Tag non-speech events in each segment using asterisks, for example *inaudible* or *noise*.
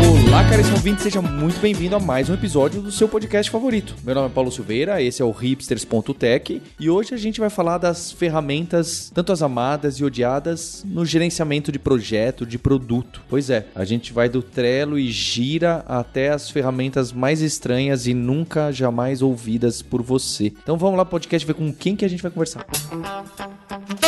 Olá, caríssimo ouvinte, seja muito bem-vindo a mais um episódio do seu podcast favorito. Meu nome é Paulo Silveira, esse é o hipsters.tech e hoje a gente vai falar das ferramentas, tanto as amadas e odiadas, no gerenciamento de projeto, de produto. Pois é, a gente vai do Trello e gira até as ferramentas mais estranhas e nunca jamais ouvidas por você. Então vamos lá, podcast, ver com quem que a gente vai conversar. Música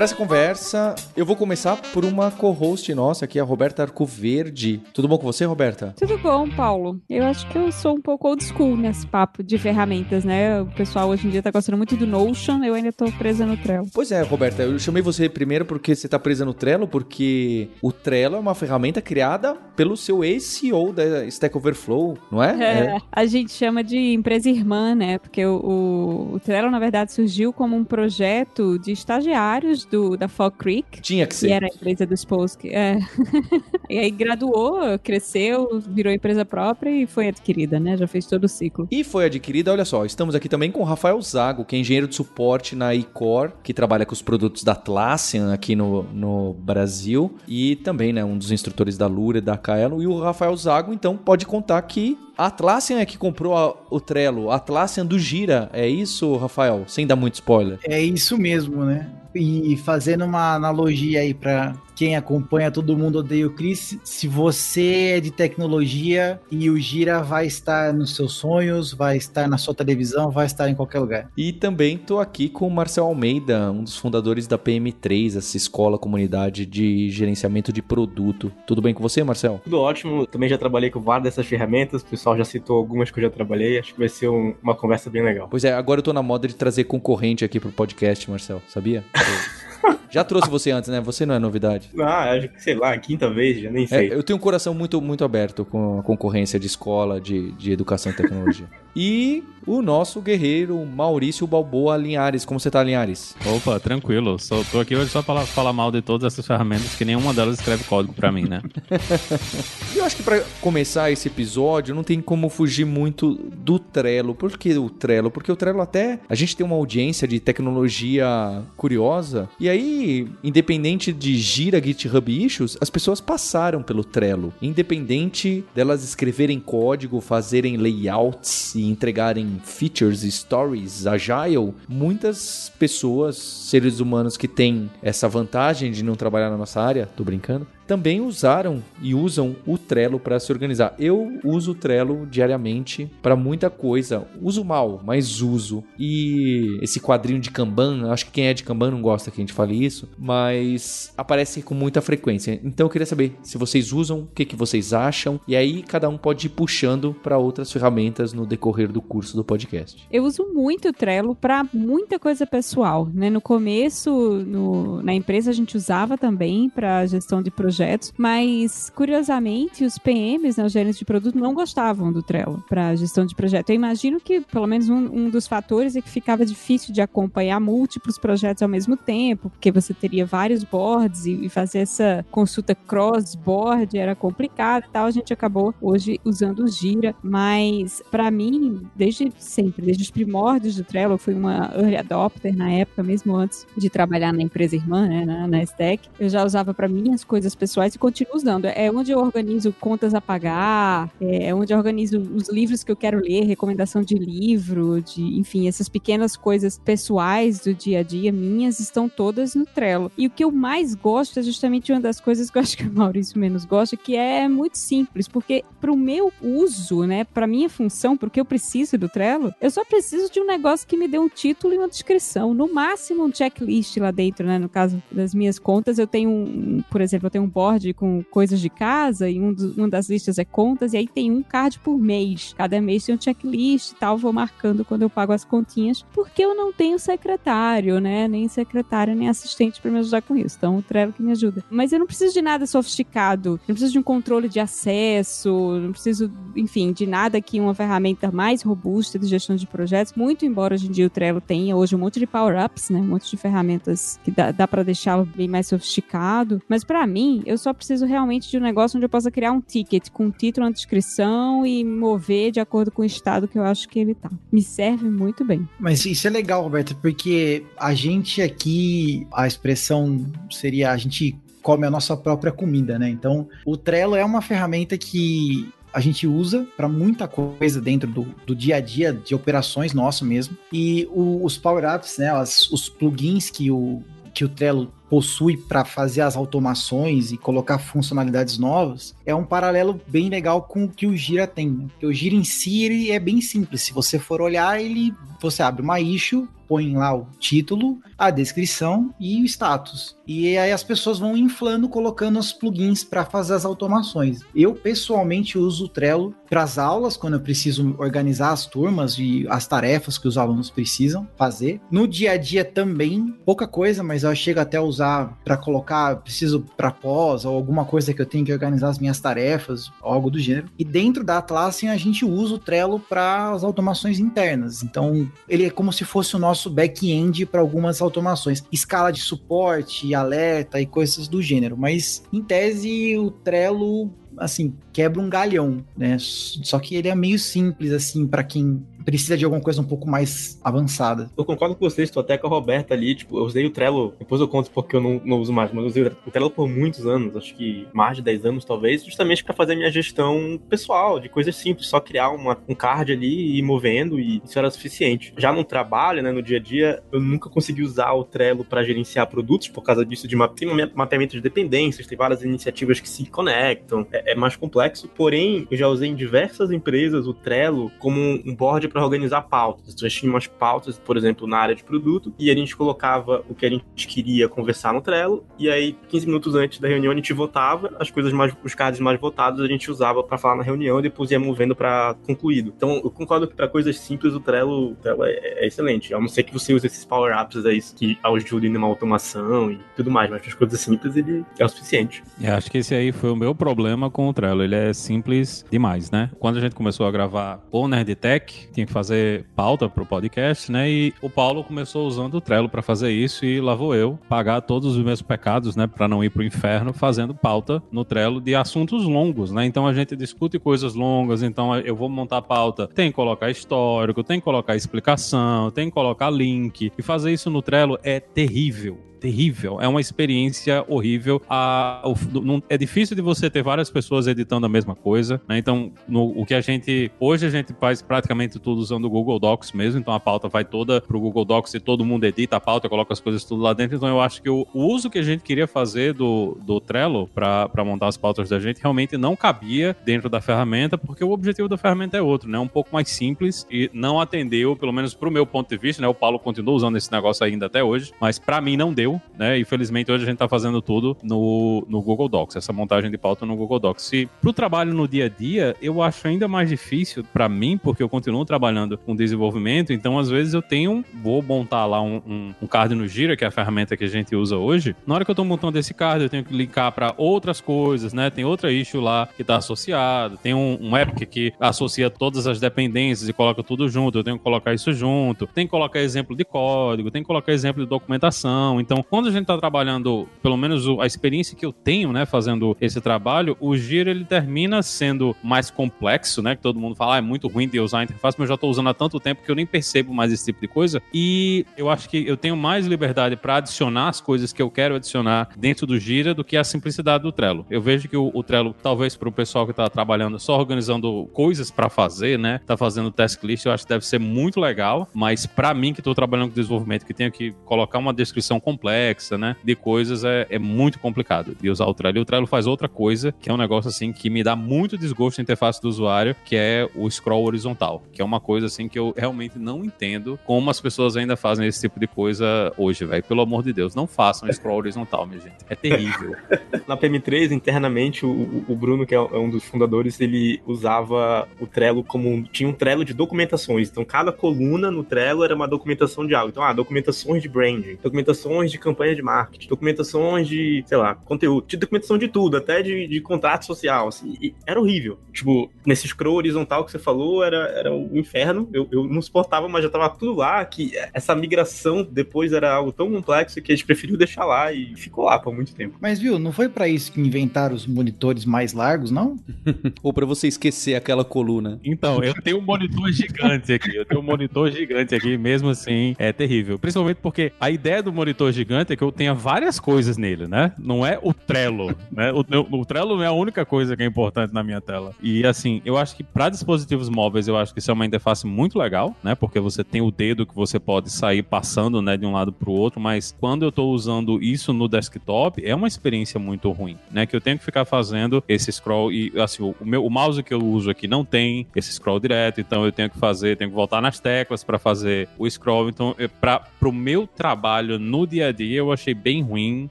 Para essa conversa, eu vou começar por uma co-host nossa aqui, a Roberta Arcoverde. Tudo bom com você, Roberta? Tudo bom, Paulo. Eu acho que eu sou um pouco old school nesse papo de ferramentas, né? O pessoal hoje em dia tá gostando muito do Notion, eu ainda tô presa no Trello. Pois é, Roberta, eu chamei você primeiro porque você tá presa no Trello, porque o Trello é uma ferramenta criada pelo seu ex-CEO da Stack Overflow, não é? é? é? A gente chama de empresa irmã, né? Porque o, o, o Trello, na verdade, surgiu como um projeto de estagiários do, da Fall Creek. Tinha que ser. Que era a empresa dos Post. É. *laughs* e aí graduou, cresceu, virou empresa própria e foi adquirida, né? Já fez todo o ciclo. E foi adquirida, olha só, estamos aqui também com o Rafael Zago, que é engenheiro de suporte na iCore, que trabalha com os produtos da Atlassian aqui no, no Brasil. E também, né, um dos instrutores da Lura e da Kaelo. E o Rafael Zago, então, pode contar que Atlassian é que comprou a, o Trello. A Atlassian do Gira. É isso, Rafael? Sem dar muito spoiler. É isso mesmo, né? E fazendo uma analogia aí para quem acompanha Todo Mundo Odeia o Chris, se você é de tecnologia e o Gira vai estar nos seus sonhos, vai estar na sua televisão, vai estar em qualquer lugar. E também tô aqui com o Marcel Almeida, um dos fundadores da PM3, essa escola, comunidade de gerenciamento de produto. Tudo bem com você, Marcel? Tudo ótimo. Também já trabalhei com várias dessas ferramentas, o pessoal já citou algumas que eu já trabalhei. Acho que vai ser um, uma conversa bem legal. Pois é, agora eu tô na moda de trazer concorrente aqui pro podcast, Marcel, sabia? *laughs* Já trouxe você antes, né? Você não é novidade. Ah, acho que, sei lá, quinta vez, já nem sei. É, eu tenho um coração muito, muito aberto com a concorrência de escola, de, de educação e tecnologia. E o nosso guerreiro Maurício Balboa Linhares. Como você tá, Linhares? Opa, tranquilo. Só tô aqui hoje só pra falar mal de todas essas ferramentas, que nenhuma delas escreve código para mim, né? *laughs* eu acho que para começar esse episódio, não tem como fugir muito do Trello. Por que o Trello? Porque o Trello até... A gente tem uma audiência de tecnologia curiosa. E aí, independente de gira GitHub Issues, as pessoas passaram pelo Trello. Independente delas escreverem código, fazerem layouts e entregarem features, stories, agile, muitas pessoas, seres humanos que têm essa vantagem de não trabalhar na nossa área, tô brincando, também usaram e usam o Trello para se organizar. Eu uso o Trello diariamente para muita coisa. Uso mal, mas uso. E esse quadrinho de Kanban, acho que quem é de Kanban não gosta que a gente fale isso, mas aparece com muita frequência. Então eu queria saber se vocês usam, o que, que vocês acham, e aí cada um pode ir puxando para outras ferramentas no decorrer do curso do podcast. Eu uso muito o Trello para muita coisa pessoal, né? No começo, no, na empresa a gente usava também para gestão de projetos projetos, mas curiosamente os PMs, né, os gerentes de produto, não gostavam do Trello para gestão de projeto. Eu imagino que pelo menos um, um, dos fatores é que ficava difícil de acompanhar múltiplos projetos ao mesmo tempo, porque você teria vários boards e, e fazer essa consulta cross-board era complicado e tal. A gente acabou hoje usando o Gira, mas para mim, desde sempre, desde os primórdios do Trello, eu fui uma early adopter na época, mesmo antes de trabalhar na empresa irmã, né, na, na Stack, eu já usava para minhas coisas pessoais pessoais e continuo usando. É onde eu organizo contas a pagar, é onde eu organizo os livros que eu quero ler, recomendação de livro, de, enfim, essas pequenas coisas pessoais do dia a dia minhas estão todas no Trello. E o que eu mais gosto é justamente uma das coisas que eu acho que o Maurício menos gosta, que é muito simples, porque para o meu uso, né, para minha função, porque eu preciso do Trello, eu só preciso de um negócio que me dê um título e uma descrição, no máximo um checklist lá dentro, né, no caso das minhas contas, eu tenho um, por exemplo, eu tenho um com coisas de casa e um do, uma das listas é contas, e aí tem um card por mês. Cada mês tem um checklist e tal, vou marcando quando eu pago as continhas, porque eu não tenho secretário, né? Nem secretário, nem assistente para me ajudar com isso. Então, o Trello que me ajuda. Mas eu não preciso de nada sofisticado, não preciso de um controle de acesso, não preciso, enfim, de nada que uma ferramenta mais robusta de gestão de projetos, muito embora hoje em dia o Trello tenha hoje um monte de power-ups, né? Um monte de ferramentas que dá, dá para deixá-lo bem mais sofisticado. Mas para mim, eu só preciso realmente de um negócio onde eu possa criar um ticket com um título, uma descrição e mover de acordo com o estado que eu acho que ele tá. Me serve muito bem. Mas isso é legal, Roberto, porque a gente aqui, a expressão seria a gente come a nossa própria comida, né? Então, o Trello é uma ferramenta que a gente usa para muita coisa dentro do, do, dia a dia de operações nosso mesmo. E o, os power-ups, né, as, os plugins que o, que o Trello possui para fazer as automações e colocar funcionalidades novas, é um paralelo bem legal com o que o Gira tem. Né? Porque o Gira em si ele é bem simples. Se você for olhar, ele você abre uma issue, põe lá o título, a descrição e o status. E aí as pessoas vão inflando, colocando os plugins para fazer as automações. Eu pessoalmente uso o Trello para as aulas, quando eu preciso organizar as turmas e as tarefas que os alunos precisam fazer. No dia a dia também, pouca coisa, mas eu chego até a usar para colocar, preciso para pós ou alguma coisa que eu tenho que organizar as minhas tarefas, algo do gênero. E dentro da Atlassian a gente usa o Trello para as automações internas. Então, ele é como se fosse o nosso back-end para algumas automações, escala de suporte, alerta e coisas do gênero. Mas em tese o Trello assim, quebra um galhão, né? Só que ele é meio simples, assim, para quem precisa de alguma coisa um pouco mais avançada. Eu concordo com vocês, estou até com a Roberta ali, tipo, eu usei o Trello, depois eu conto porque eu não, não uso mais, mas eu usei o Trello por muitos anos, acho que mais de 10 anos talvez, justamente para fazer minha gestão pessoal, de coisas simples, só criar uma, um card ali e ir movendo e isso era suficiente. Já no trabalho, né, no dia a dia, eu nunca consegui usar o Trello para gerenciar produtos por causa disso de map... tem mapeamento de dependências, tem várias iniciativas que se conectam, é, é mais complexo, porém eu já usei em diversas empresas o Trello como um board para organizar pautas. Então, a gente tinha umas pautas, por exemplo, na área de produto, e a gente colocava o que a gente queria conversar no Trello, e aí 15 minutos antes da reunião a gente votava, as coisas mais, os cards mais votados a gente usava para falar na reunião e depois ia movendo para concluído. Então, eu concordo que para coisas simples o Trello, o Trello é, é, excelente. A não ser que você use esses power-ups aí que ajudem numa automação e tudo mais, mas para as coisas simples ele é o suficiente. Eu acho que esse aí foi o meu problema com o Trello. Ele é simples demais, né? Quando a gente começou a gravar o Nerdtech, tinha que fazer pauta pro podcast, né? E o Paulo começou usando o Trello para fazer isso e lá vou eu pagar todos os meus pecados, né? Para não ir pro inferno fazendo pauta no Trello de assuntos longos, né? Então a gente discute coisas longas, então eu vou montar pauta, tem que colocar histórico, tem que colocar explicação, tem que colocar link. E fazer isso no Trello é terrível terrível. É uma experiência horrível. A, o, não, é difícil de você ter várias pessoas editando a mesma coisa, né? Então, no, o que a gente. Hoje a gente faz praticamente tudo usando o Google Docs mesmo, então a pauta vai toda pro Google Docs e todo mundo edita a pauta, coloca as coisas tudo lá dentro. Então eu acho que o, o uso que a gente queria fazer do, do Trello para montar as pautas da gente realmente não cabia dentro da ferramenta, porque o objetivo da ferramenta é outro, né? Um pouco mais simples e não atendeu, pelo menos pro meu ponto de vista, né? O Paulo continua usando esse negócio ainda até hoje, mas para mim não deu né? Infelizmente, hoje a gente está fazendo tudo no, no Google Docs, essa montagem de pauta no Google Docs. E para o trabalho no dia a dia, eu acho ainda mais difícil para mim, porque eu continuo trabalhando com desenvolvimento, então às vezes eu tenho, vou montar lá um, um, um card no Gira, que é a ferramenta que a gente usa hoje. Na hora que eu estou montando esse card, eu tenho que linkar para outras coisas, né? Tem outra issue lá que está associado, tem um, um Epic que associa todas as dependências e coloca tudo junto, eu tenho que colocar isso junto, tem que colocar exemplo de código, tem que colocar exemplo de documentação. Então, quando a gente está trabalhando, pelo menos a experiência que eu tenho, né, fazendo esse trabalho, o Giro ele termina sendo mais complexo, né, que todo mundo fala, ah, é muito ruim de usar a interface, mas eu já estou usando há tanto tempo que eu nem percebo mais esse tipo de coisa. E eu acho que eu tenho mais liberdade para adicionar as coisas que eu quero adicionar dentro do Gira do que a simplicidade do Trello. Eu vejo que o, o Trello, talvez para o pessoal que está trabalhando só organizando coisas para fazer, né, tá fazendo task list, eu acho que deve ser muito legal, mas para mim que estou trabalhando com desenvolvimento, que tenho que colocar uma descrição completa complexa, né? De coisas é, é muito complicado de usar o Trello. E o Trello faz outra coisa, que é um negócio assim que me dá muito desgosto na interface do usuário, que é o scroll horizontal, que é uma coisa assim que eu realmente não entendo como as pessoas ainda fazem esse tipo de coisa hoje, velho. Pelo amor de Deus, não façam scroll horizontal, minha gente. É terrível. *laughs* Na PM3, internamente, o, o Bruno, que é um dos fundadores, ele usava o Trello como. Tinha um Trello de documentações. Então, cada coluna no Trello era uma documentação de algo. Então, ah, documentações de branding, documentações de campanha de marketing, documentações de, sei lá, conteúdo, de documentação de tudo, até de, de contrato social, assim, era horrível. Tipo, nesse scroll horizontal que você falou, era, era o um inferno, eu, eu não suportava, mas já tava tudo lá, que essa migração depois era algo tão complexo que a gente preferiu deixar lá e ficou lá por muito tempo. Mas viu, não foi para isso que inventaram os monitores mais largos, não? *laughs* Ou para você esquecer aquela coluna? Então, eu tenho um monitor gigante aqui, eu tenho um monitor gigante aqui, mesmo assim, é terrível. Principalmente porque a ideia do monitor gigante é que eu tenha várias coisas nele, né? Não é o Trello, *laughs* né? O, o, o Trello não é a única coisa que é importante na minha tela. E assim, eu acho que para dispositivos móveis, eu acho que isso é uma interface muito legal, né? Porque você tem o dedo que você pode sair passando, né, de um lado para o outro, mas quando eu estou usando isso no desktop, é uma experiência muito ruim, né? Que eu tenho que ficar fazendo esse scroll e assim, o, meu o mouse que eu uso aqui não tem esse scroll direto, então eu tenho que fazer, tenho que voltar nas teclas para fazer o scroll. Então, para pro meu trabalho no dia a dia, eu achei bem ruim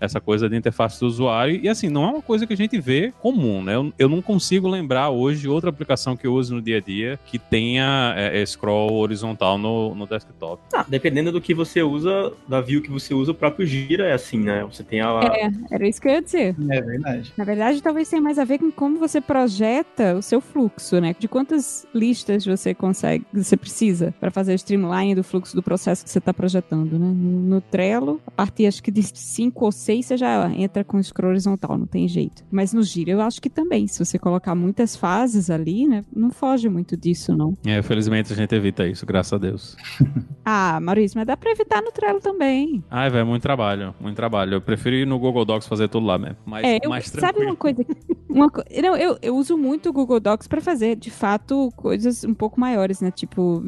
essa coisa de interface do usuário e assim, não é uma coisa que a gente vê comum, né? Eu, eu não consigo lembrar hoje outra aplicação que eu uso no dia a dia que tenha é, scroll horizontal no, no desktop. Ah, dependendo do que você usa, da view que você usa, o próprio Gira é assim, né? Você tem a. É, era isso que eu ia dizer. É verdade. Na verdade, talvez tenha mais a ver com como você projeta o seu fluxo, né? De quantas listas você consegue, você precisa para fazer o streamline do fluxo do processo que você está projetando, né? No, no Trello, a partir acho que de cinco ou seis você já entra com scroll horizontal, não tem jeito. Mas no Gira eu acho que também, se você colocar muitas fases ali, né? Não foge muito disso, não. É, felizmente a gente evita isso, graças a Deus. *laughs* ah, Maurício, mas dá pra evitar no Trello também. Ai, velho, muito trabalho, muito trabalho. Eu prefiro ir no Google Docs fazer tudo lá mesmo. Mas, é, eu, mais sabe uma coisa? Uma, não, eu, eu uso muito o Google Docs para fazer, de fato, coisas um pouco maiores, né? Tipo,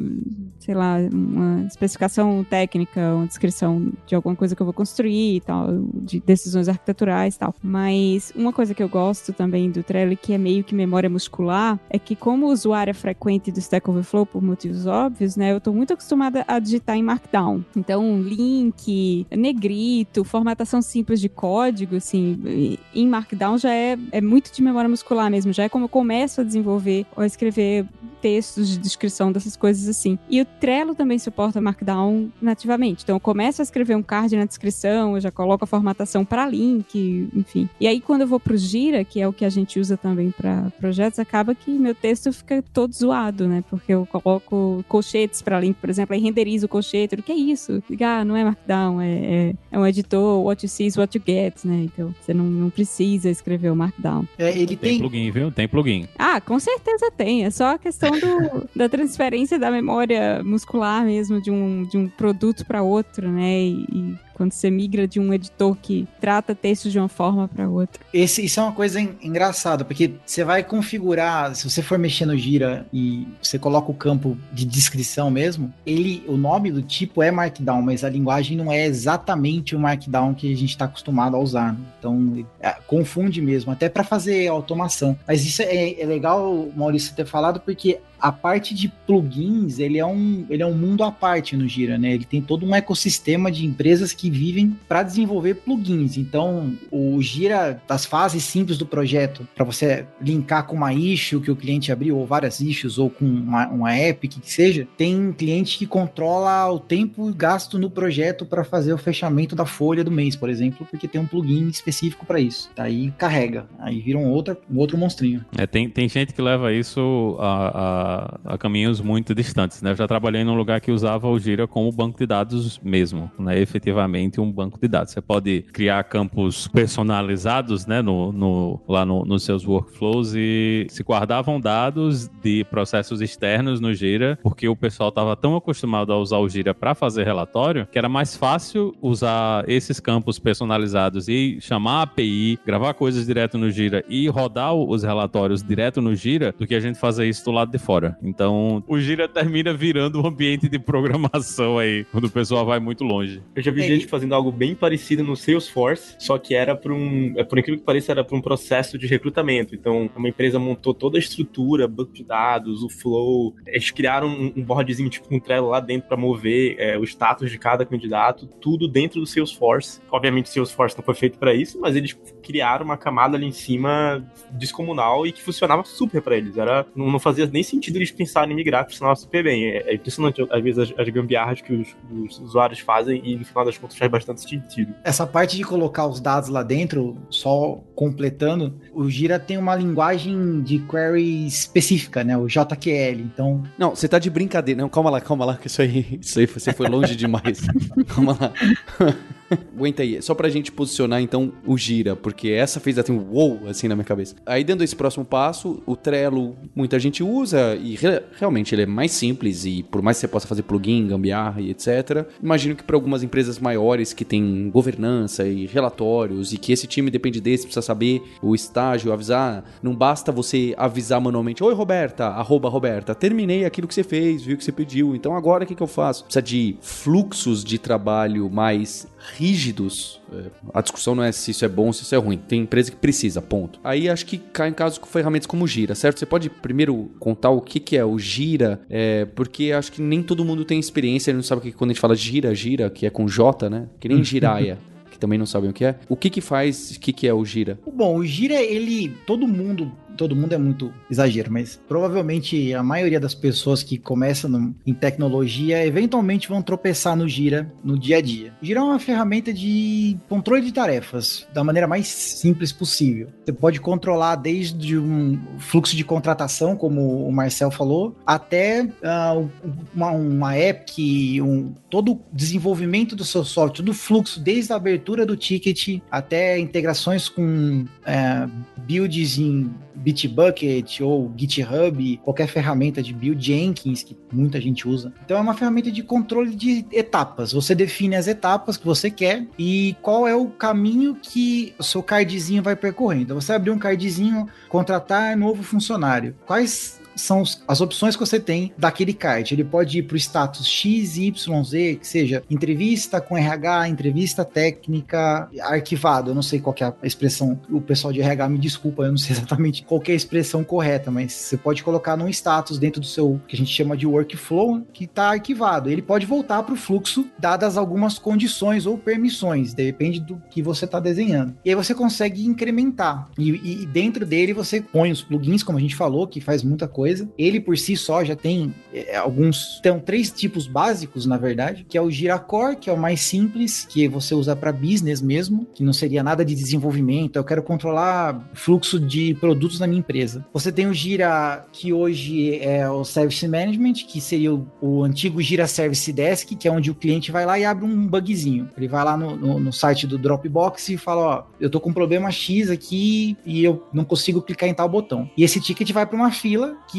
sei lá, uma especificação técnica, uma descrição de alguma coisa que eu vou construir e tal, de decisões arquiteturais e tal. Mas uma coisa que eu gosto também do Trello, que é meio que memória muscular, é que como usuária frequente do Stack Overflow, por motivos óbvios, né? Eu tô muito acostumada a digitar em Markdown. Então, link, negrito, formatação simples de código, assim, em Markdown já é, é muito de memória muscular mesmo. Já é como eu começo a desenvolver ou a escrever textos de descrição dessas coisas assim. E o Trello também suporta Markdown nativamente. Então eu começo a escrever um card na descrição, eu já coloco a formatação para link, enfim. E aí quando eu vou pro Gira, que é o que a gente usa também para projetos, acaba que meu texto fica todo zoado, né? Porque eu coloco colchetes para link, por exemplo, aí renderizo o colchete. O que é isso? Ah, não é Markdown, é, é, é, um editor, what you see is what you get, né? Então você não, não precisa escrever o Markdown. É, ele tem, tem plugin, viu? Tem plugin. Ah, com certeza tem. É só a questão do, da transferência da memória muscular mesmo de um, de um produto para outro, né? E, e quando você migra de um editor que trata texto de uma forma para outra. Esse, isso é uma coisa engraçada, porque você vai configurar, se você for mexer no Gira e você coloca o campo de descrição mesmo, ele, o nome do tipo é Markdown, mas a linguagem não é exatamente o Markdown que a gente está acostumado a usar. Né? Então, é, confunde mesmo, até para fazer automação. Mas isso é, é legal, Maurício, ter falado, porque a parte de plugins, ele é um, ele é um mundo à parte no Gira, né? Ele tem todo um ecossistema de empresas que vivem para desenvolver plugins. Então, o Gira, das fases simples do projeto, para você linkar com uma issue que o cliente abriu, ou várias issues, ou com uma, uma app, que seja, tem cliente que controla o tempo gasto no projeto para fazer o fechamento da folha do mês, por exemplo, porque tem um plugin específico para isso. Daí carrega, aí vira um outro, um outro monstrinho. É, tem, tem gente que leva isso a, a a, caminhos muito distantes. Né? Eu já trabalhei num lugar que usava o Gira como banco de dados mesmo, né? efetivamente um banco de dados. Você pode criar campos personalizados né? no, no lá no, nos seus workflows e se guardavam dados de processos externos no Gira, porque o pessoal estava tão acostumado a usar o Gira para fazer relatório que era mais fácil usar esses campos personalizados e chamar a API, gravar coisas direto no Gira e rodar os relatórios direto no Gira do que a gente fazer isso do lado de fora fora. Então, o Gira termina virando um ambiente de programação aí, quando o pessoal vai muito longe. Eu já vi é, gente fazendo algo bem parecido no Salesforce, só que era para um, é, por incrível que pareça, era para um processo de recrutamento. Então, uma empresa montou toda a estrutura, banco de dados, o flow, eles criaram um, um boardzinho tipo um Trello lá dentro para mover é, o status de cada candidato, tudo dentro do Salesforce. Obviamente, o Salesforce não foi feito para isso, mas eles criaram uma camada ali em cima descomunal e que funcionava super para eles. Era, não, não fazia nem sentido sentido eles pensarem em migrar, funcionava super bem. É, é impressionante, às vezes, as, as gambiarras que os, os, usuários fazem e, no final das contas, faz bastante sentido. Essa parte de colocar os dados lá dentro, só completando, o Gira tem uma linguagem de query específica, né? O JQL. Então. Não, você tá de brincadeira. Não, calma lá, calma lá, que isso aí, isso aí você foi longe demais. *laughs* calma lá. *laughs* Aguenta aí, só pra gente posicionar então o gira, porque essa fez até um wow assim na minha cabeça. Aí dando esse próximo passo, o Trello muita gente usa e re realmente ele é mais simples e por mais que você possa fazer plugin, gambiarra e etc. Imagino que para algumas empresas maiores que têm governança e relatórios e que esse time depende desse, precisa saber o estágio, avisar, não basta você avisar manualmente, oi Roberta, arroba Roberta, terminei aquilo que você fez, viu que você pediu, então agora o que, que eu faço? Precisa de fluxos de trabalho mais rígidos. É, a discussão não é se isso é bom ou se isso é ruim. Tem empresa que precisa, ponto. Aí acho que cai em casos com ferramentas como Gira, certo? Você pode primeiro contar o que, que é o Gira, é, porque acho que nem todo mundo tem experiência, ele não sabe o que quando a gente fala Gira, Gira, que é com J, né? Que nem *laughs* Jiraya. Que também não sabem o que é. O que que faz, o que que é o Gira? Bom, o Gira, ele, todo mundo todo mundo é muito exagero, mas provavelmente a maioria das pessoas que começam no, em tecnologia eventualmente vão tropeçar no Gira no dia a dia. Gira é uma ferramenta de controle de tarefas da maneira mais simples possível. Você pode controlar desde um fluxo de contratação, como o Marcel falou, até uh, uma, uma app, um, todo o desenvolvimento do seu software, todo o fluxo, desde a abertura do ticket até integrações com uh, builds em Bitbucket ou GitHub, qualquer ferramenta de build, Jenkins, que muita gente usa. Então é uma ferramenta de controle de etapas. Você define as etapas que você quer e qual é o caminho que o seu cardzinho vai percorrendo. Então você abrir um cardzinho, contratar novo funcionário. Quais são as opções que você tem daquele card. Ele pode ir para o status X, Y, Z, que seja entrevista com RH, entrevista técnica, arquivado. Eu não sei qual é a expressão. O pessoal de RH me desculpa, eu não sei *laughs* exatamente qual é a expressão correta, mas você pode colocar num status dentro do seu que a gente chama de workflow que está arquivado. Ele pode voltar para o fluxo dadas algumas condições ou permissões, depende do que você está desenhando. E aí você consegue incrementar. E, e dentro dele você põe os plugins, como a gente falou, que faz muita coisa coisa. Ele por si só já tem é, alguns, tem três tipos básicos, na verdade, que é o GiraCore, que é o mais simples, que você usa para business mesmo, que não seria nada de desenvolvimento. Eu quero controlar fluxo de produtos na minha empresa. Você tem o Gira, que hoje é o Service Management, que seria o, o antigo Gira Service Desk, que é onde o cliente vai lá e abre um bugzinho. Ele vai lá no, no, no site do Dropbox e fala: Ó, eu tô com um problema X aqui e eu não consigo clicar em tal botão. E esse ticket vai para uma fila que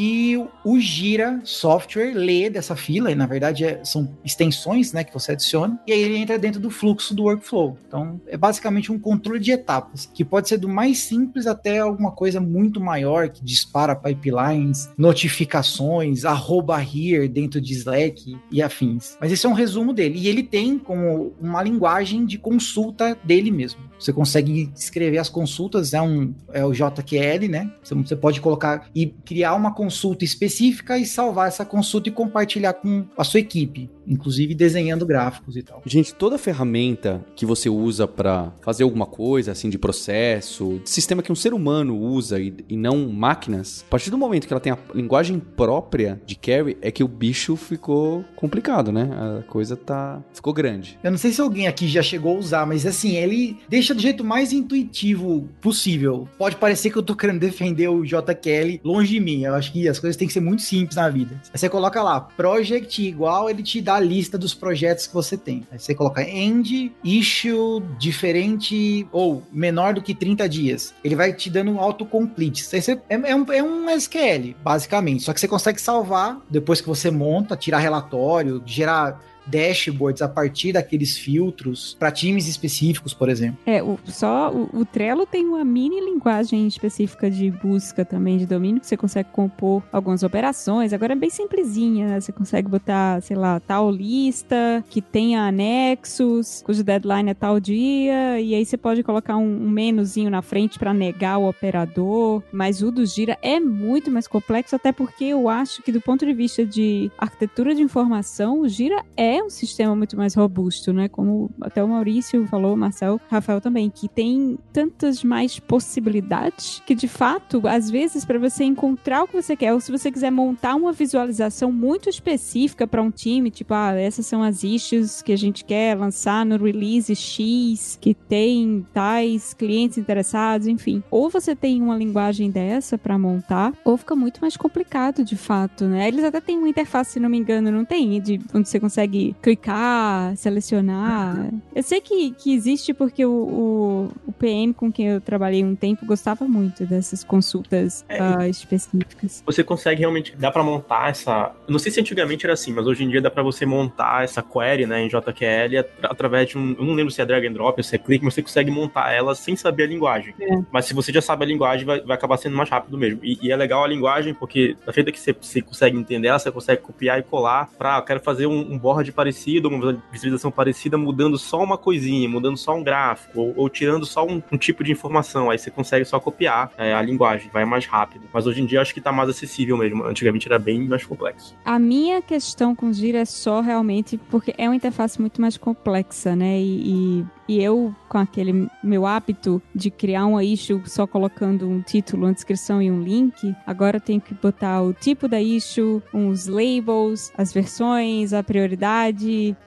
o Gira software lê dessa fila, e na verdade é, são extensões né, que você adiciona, e aí ele entra dentro do fluxo do workflow. Então é basicamente um controle de etapas, que pode ser do mais simples até alguma coisa muito maior, que dispara pipelines, notificações, arroba here dentro de Slack e afins. Mas esse é um resumo dele, e ele tem como uma linguagem de consulta dele mesmo. Você consegue escrever as consultas, é, um, é o JQL, né? Você pode colocar e criar uma consulta específica e salvar essa consulta e compartilhar com a sua equipe, inclusive desenhando gráficos e tal. Gente, toda ferramenta que você usa para fazer alguma coisa, assim, de processo, de sistema que um ser humano usa e, e não máquinas, a partir do momento que ela tem a linguagem própria de carry, é que o bicho ficou complicado, né? A coisa tá. ficou grande. Eu não sei se alguém aqui já chegou a usar, mas assim, ele deixa do jeito mais intuitivo possível. Pode parecer que eu tô querendo defender o JQL longe de mim. Eu acho que as coisas têm que ser muito simples na vida. Aí você coloca lá, project igual, ele te dá a lista dos projetos que você tem. Aí você coloca end, issue, diferente ou menor do que 30 dias. Ele vai te dando um autocomplete. Você, é, é, um, é um SQL, basicamente. Só que você consegue salvar depois que você monta, tirar relatório, gerar dashboards a partir daqueles filtros para times específicos, por exemplo. É, o, só o, o, Trello tem uma mini linguagem específica de busca também de domínio que você consegue compor algumas operações. Agora é bem simplesinha, né? Você consegue botar, sei lá, tal lista que tenha anexos, cujo deadline é tal dia, e aí você pode colocar um, um menuzinho na frente para negar o operador. Mas o do Gira é muito mais complexo, até porque eu acho que do ponto de vista de arquitetura de informação, o Gira é é um sistema muito mais robusto, né? Como até o Maurício falou, o Marcel, Rafael também, que tem tantas mais possibilidades que de fato, às vezes, para você encontrar o que você quer, ou se você quiser montar uma visualização muito específica para um time, tipo, ah, essas são as issues que a gente quer lançar no release X, que tem tais clientes interessados, enfim. Ou você tem uma linguagem dessa para montar, ou fica muito mais complicado de fato, né? Eles até têm uma interface, se não me engano, não tem? De onde você consegue clicar, selecionar. Eu sei que, que existe porque o, o, o PM com quem eu trabalhei um tempo gostava muito dessas consultas É, uh, específicas. Você consegue realmente, dá pra montar essa. Não sei se antigamente era assim, mas hoje em dia dá pra você montar essa query, né, em JQL atra- através de um. Eu não lembro se é drag and drop ou se é click, mas você consegue montar ela sem saber a linguagem. É. Mas se você já sabe a linguagem, vai, vai acabar sendo mais rápido mesmo. E, e é legal a linguagem, porque da feita que você, você consegue entender ela, você consegue copiar e colar pra. Eu quero fazer um, um board parecido, uma visualização parecida, mudando só uma coisinha, mudando só um gráfico, ou, ou tirando só um, um tipo de informação. Aí você consegue só copiar é, a linguagem, vai mais rápido. Mas hoje em dia acho que tá mais acessível mesmo. Antigamente era bem mais complexo. A minha questão com Gira é só realmente porque é uma interface muito mais complexa, né? E, e, e eu, com aquele meu hábito de criar uma issue só colocando um título, uma descrição e um link, agora eu tenho que botar o tipo da issue, uns labels, as versões, a prioridade,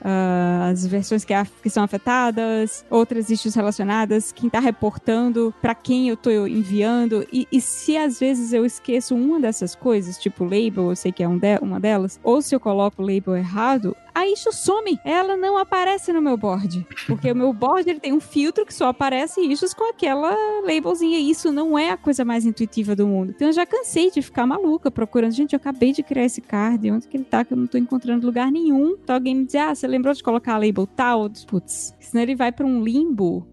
ah, as versões que, que são afetadas, outras issues relacionadas, quem tá reportando, para quem eu tô enviando. E, e se às vezes eu esqueço uma dessas coisas, tipo label, eu sei que é um de- uma delas, ou se eu coloco o label errado, a issue some. Ela não aparece no meu board. Porque o meu board ele tem um filtro que só aparece issues com aquela labelzinha. E isso não é a coisa mais intuitiva do mundo. Então eu já cansei de ficar maluca procurando. Gente, eu acabei de criar esse card. Onde que ele tá? Que eu não tô encontrando lugar nenhum. Então alguém me diz, ah, você lembrou de colocar a label tal? Putz, senão ele vai pra um limbo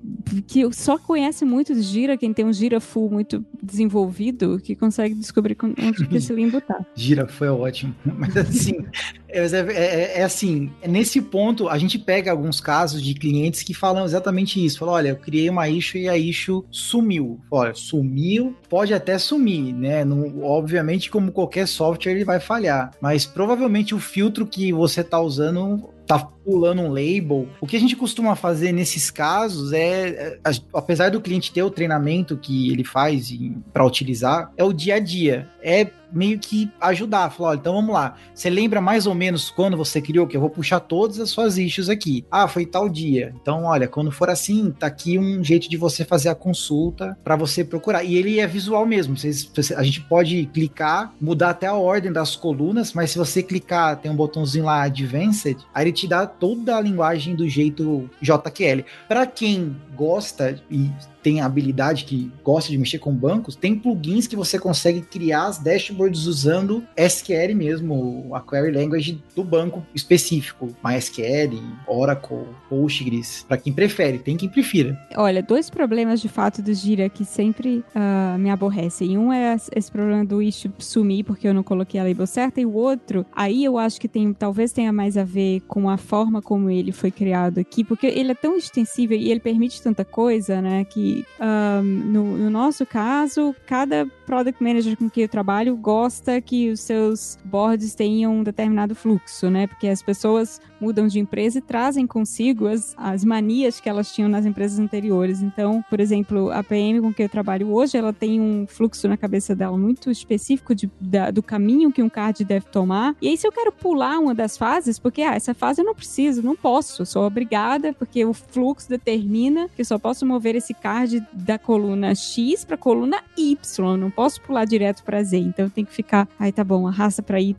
que só conhece muito de gira, quem tem um gira full muito desenvolvido, que consegue descobrir onde que esse limbo tá. *laughs* Gira foi ótimo. Mas assim, é, é- é assim, nesse ponto, a gente pega alguns casos de clientes que falam exatamente isso. Falam, olha, eu criei uma issue e a issue sumiu. Olha, sumiu, pode até sumir, né? Não- obviamente, como qualquer software, ele vai falhar. Mas provavelmente o filtro que você tá usando tá pulando um label. O que a gente costuma fazer nesses casos é, é, apesar do cliente ter o treinamento que ele faz para utilizar, é o dia a dia. É meio que ajudar, falar, olha, então vamos lá. Você lembra mais ou menos quando você criou? Que eu vou puxar todas as suas issues aqui. Ah, foi tal dia. Então, olha, quando for assim, tá aqui um jeito de você fazer a consulta para você procurar. E ele é visual mesmo. Vocês, você- a gente pode clicar, mudar até a ordem das colunas, mas se você clicar, tem um botãozinho lá Advanced, aí ele te dá toda a linguagem do jeito JQL. Para quem gosta e tem habilidade que gosta de mexer com bancos, tem plugins que você consegue criar as dashboards usando SQL mesmo, a query language do banco específico, MySQL, Oracle, Postgres, para quem prefere, tem quem prefira. Olha, dois problemas de fato do Gira que sempre ah, me aborrecem. Um é esse problema do issue sumir porque eu não coloquei a label certa, e o outro, aí eu acho que tem, talvez tenha mais a ver com a forma como ele foi criado aqui, porque ele é tão extensível e ele permite tanta coisa, né? Que ah, no, no nosso caso, cada product manager com quem eu trabalho gosta que os seus boards tenham um determinado fluxo, né? Porque as pessoas mudam de empresa e trazem consigo as, as manias que elas tinham nas empresas anteriores. Então, por exemplo, a PM com que eu trabalho hoje, ela tem um fluxo na cabeça dela muito específico de, da- do caminho que um card deve tomar. E aí, se eu quero pular uma das fases, porque ah, essa fase eu não preciso, não posso, sou obrigada, porque o fluxo determina que eu só posso mover esse card da coluna X para coluna Y, não posso pular direto para Z. Então, eu tenho que ficar, aí tá bom, arrasta para Y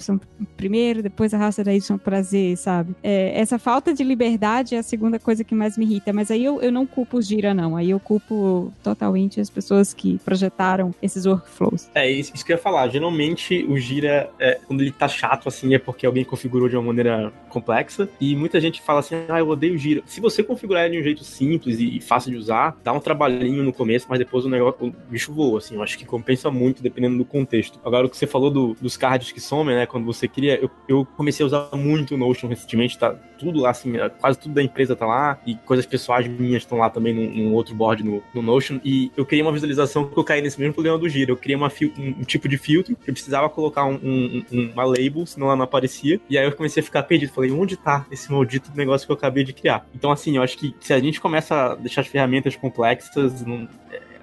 primeiro, depois arrasta da Y para Z, sabe? É, essa falta de liberdade é a segunda coisa que mais me irrita, mas aí eu, eu não culpo o Gira, não. Aí eu culpo totalmente as pessoas que projetaram esses workflows. É, isso, que eu ia falar. Geralmente o Gira, é, quando ele tá chato assim, é porque alguém configurou de uma maneira complexa. E muita gente fala assim, ah, eu odeio o Gira. Se você configurar ele de um jeito simples e fácil de usar, dá um trabalhinho no começo, mas depois o negócio, o bicho voa, assim. Eu acho que compensa muito dependendo do contexto. Agora, o que você falou do, dos cards que somem, né? Quando você cria, eu, eu comecei a usar muito o Notion recentemente, tá tudo lá, assim, quase tudo da empresa tá lá, e coisas pessoais minhas estão lá também num, num outro board no, no, Notion, e eu criei uma visualização que eu caí nesse mesmo problema do Gira. Eu criei uma um, um, tipo de filtro, eu precisava colocar um, um, uma label, senão ela não aparecia, e aí eu comecei a ficar perdido. Falei, onde tá esse maldito negócio que eu acabei de criar? Então, assim, eu acho que se a gente começa a deixar as ferramentas complexas, não,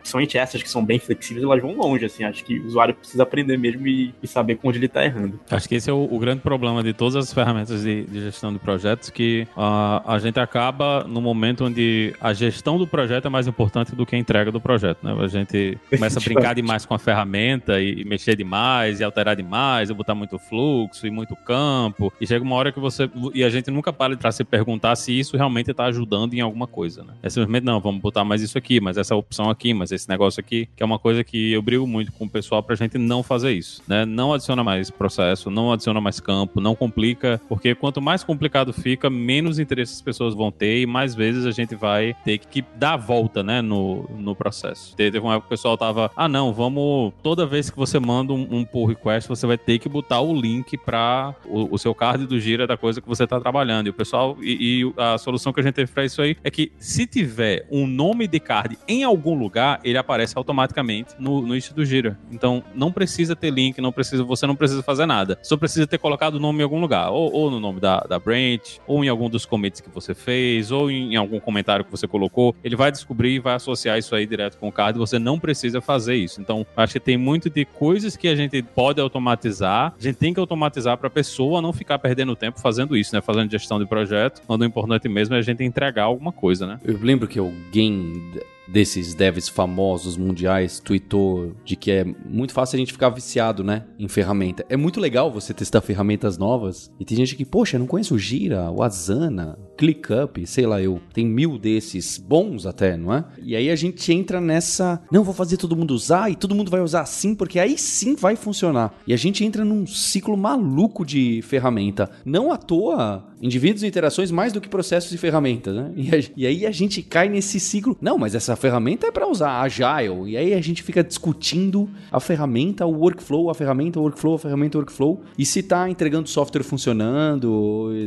principalmente essas que são bem flexíveis, elas vão longe, assim. Acho que o usuário precisa aprender mesmo e, e saber onde ele está errando. Acho que esse é o, o, grande problema de todas as ferramentas de, de gestão de projetos, que uh, a gente acaba no momento onde a gestão do projeto é mais importante do que a entrega do projeto, né? A gente começa a *laughs* brincar demais com a ferramenta e, e mexer demais, e alterar demais, e botar muito fluxo e muito campo, e chega uma hora que você... E a gente nunca para de se perguntar se isso realmente está ajudando em alguma coisa, né? É simplesmente, não, vamos botar mais isso aqui, mas essa opção aqui, mas esse negócio aqui, que é uma coisa que eu brigo muito com o pessoal pra gente não fazer isso, né? Não adiciona mais processo, não adiciona mais campo, não complica, porque quanto mais complicado fica, menos interesse as pessoas vão ter e mais vezes a gente vai ter que dar a volta, né, no, no processo. Teve uma época que o pessoal tava, ah não, vamos, toda vez que você manda um, um pull request, você vai ter que botar o link para o, o, seu card do gira da coisa que você tá trabalhando. E o pessoal, e, e a solução que a gente teve pra isso aí é que se tiver um nome de card em algum lugar, ele aparece automaticamente no, no início do Gira. Então, não precisa ter link, não precisa, você não precisa fazer nada. Só precisa ter colocado o nome em algum lugar, ou, ou no nome da, da branch, ou em algum dos commits que você fez, ou em, em, algum comentário que você colocou. Ele vai descobrir e vai associar isso aí direto com o card. Você não precisa fazer isso. Então, acho que tem muito de coisas que a gente pode automatizar. A gente tem que automatizar para a pessoa não ficar perdendo tempo fazendo isso, né? Fazendo gestão de projeto, quando o importante mesmo é a gente entregar alguma coisa, né? Eu lembro que alguém desses devs famosos mundiais tweetou de que é muito fácil a gente ficar viciado, né, em ferramenta. É muito legal você testar ferramentas novas. E tem gente que, poxa, eu não conheço o Gira, o Asana, ClickUp, sei lá, eu. Tem mil desses, bons até, não é? E aí a gente entra nessa, não, vou fazer todo mundo usar e todo mundo vai usar assim, porque aí sim vai funcionar. E a gente entra num ciclo maluco de ferramenta. Não à toa, indivíduos e interações mais do que processos e ferramentas, né? E, a, e aí a gente cai nesse ciclo, não, mas essa ferramenta é para usar Agile. E aí a gente fica discutindo a ferramenta, o workflow, a ferramenta, o workflow, a ferramenta, o workflow. E se tá entregando software funcionando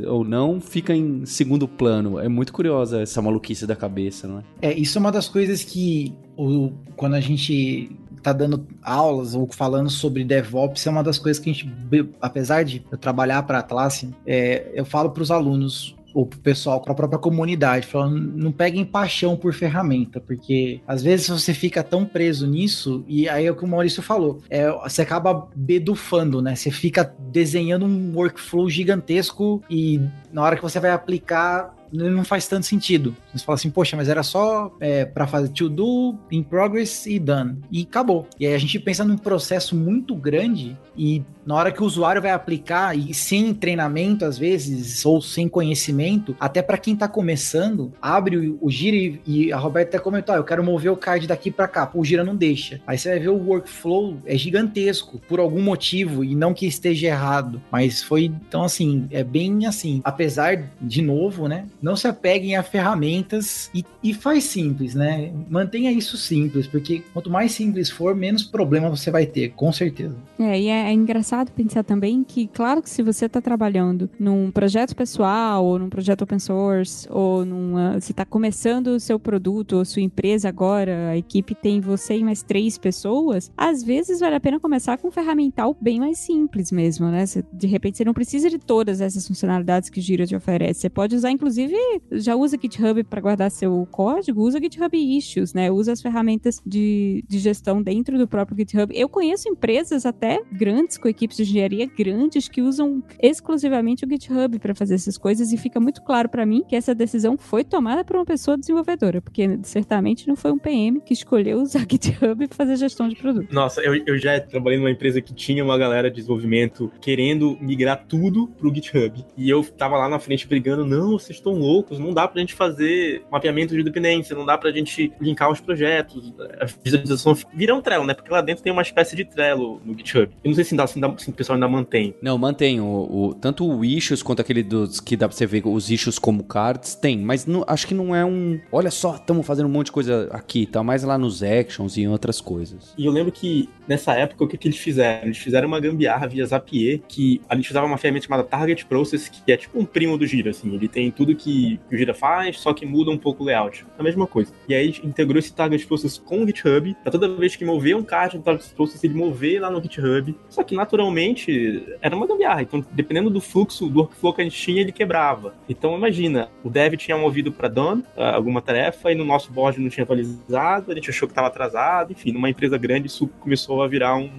ou não, fica em segundo plano. É muito curiosa essa maluquice da cabeça, não é? É, isso é uma das coisas que o, quando a gente tá dando aulas ou falando sobre DevOps é uma das coisas que a gente, apesar de eu trabalhar para a classe, é, eu falo para os alunos pro pessoal, com a própria comunidade, falando, não peguem paixão por ferramenta, porque às vezes você fica tão preso nisso, e aí é o que o Maurício falou, é, você acaba bedufando, né? Você fica desenhando um workflow gigantesco e na hora que você vai aplicar, não faz tanto sentido. Você fala assim, poxa, mas era só é, para fazer to do, in progress e done. E acabou. E aí a gente pensa num processo muito grande e na hora que o usuário vai aplicar e sem treinamento às vezes ou sem conhecimento, até para quem tá começando, abre o, o Gira e, e, a Roberta até comentou, ah, eu quero mover o card daqui para cá, o Gira não deixa. Aí você vai ver o workflow é gigantesco por algum motivo e não que esteja errado, mas foi então assim, é bem assim, apesar de novo, né? Não se apeguem a ferramentas e, e faz simples, né? Mantenha isso simples, porque quanto mais simples for, menos problema você vai ter, com certeza. É, e é, é engraçado pensar também que, claro que se você está trabalhando num projeto pessoal, ou num projeto open source, ou numa, você está começando o seu produto, ou sua empresa agora, a equipe tem você e mais três pessoas, às vezes vale a pena começar com um ferramental bem mais simples mesmo, né? Você, de repente você não precisa de todas essas funcionalidades que o Gira te oferece. Você pode usar, inclusive, inclusive, já usa GitHub para guardar seu código, usa GitHub Issues, né? Usa as ferramentas de, de gestão dentro do próprio GitHub. Eu conheço empresas até grandes, com equipes de engenharia grandes, que usam exclusivamente o GitHub para fazer essas coisas e fica muito claro para mim que essa decisão foi tomada por uma pessoa desenvolvedora, porque certamente não foi um PM que escolheu usar *laughs* GitHub para fazer gestão de produto. Nossa, eu, eu já trabalhei numa empresa que tinha uma galera de desenvolvimento querendo migrar tudo pro GitHub. E eu tava lá na frente brigando, não, vocês estão loucos, não dá pra gente fazer mapeamento de dependência, não dá pra gente linkar os projetos, a visualização vira um Trello, né? Porque lá dentro tem uma espécie de Trello no GitHub. Eu não sei se, ainda, se, ainda, se o pessoal ainda mantém. Não, mantém. O, o, tanto o issues quanto aquele dos que dá pra você ver os issues como cards, tem. Mas não, acho que não é um. Olha só, estamos fazendo um monte de coisa aqui, tá mais lá nos actions e em outras coisas. E eu lembro que nessa época o que, que eles fizeram? Eles fizeram uma gambiarra via Zapier, que a gente usava uma ferramenta chamada Target Process, que é tipo um primo do Gira, assim. Ele tem tudo que, que o Gira faz, só que muda um pouco o layout. A mesma coisa. E aí integrou esse Target Process com o GitHub, pra toda vez que mover um card no Target Process, ele mover lá no GitHub. Só que naturalmente era uma gambiarra. Então, dependendo do fluxo, do workflow que a gente tinha, ele quebrava. Então, imagina, o dev tinha movido para done alguma tarefa e no nosso board não tinha atualizado, a gente achou que estava atrasado, enfim, numa empresa grande isso começou a virar um,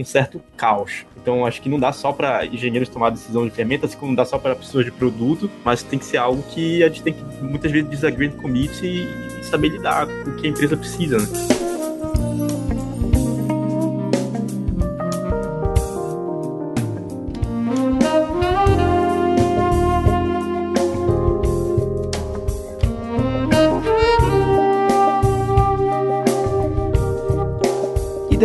um certo caos. Então, acho que não dá só para engenheiros tomar decisão de ferramentas, assim como não dá só para pessoas de produto, mas tem que ser algo que a gente tem que muitas vezes disagree com commit e, e saber lidar com o que a empresa precisa, né?